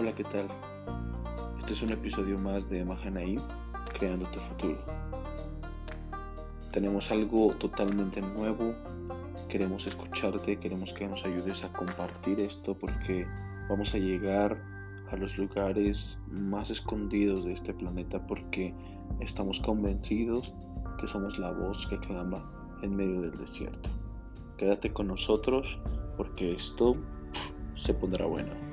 Hola, ¿qué tal? Este es un episodio más de Mahanaim, Creando tu Futuro. Tenemos algo totalmente nuevo, queremos escucharte, queremos que nos ayudes a compartir esto porque vamos a llegar a los lugares más escondidos de este planeta porque estamos convencidos que somos la voz que clama en medio del desierto. Quédate con nosotros porque esto se pondrá bueno.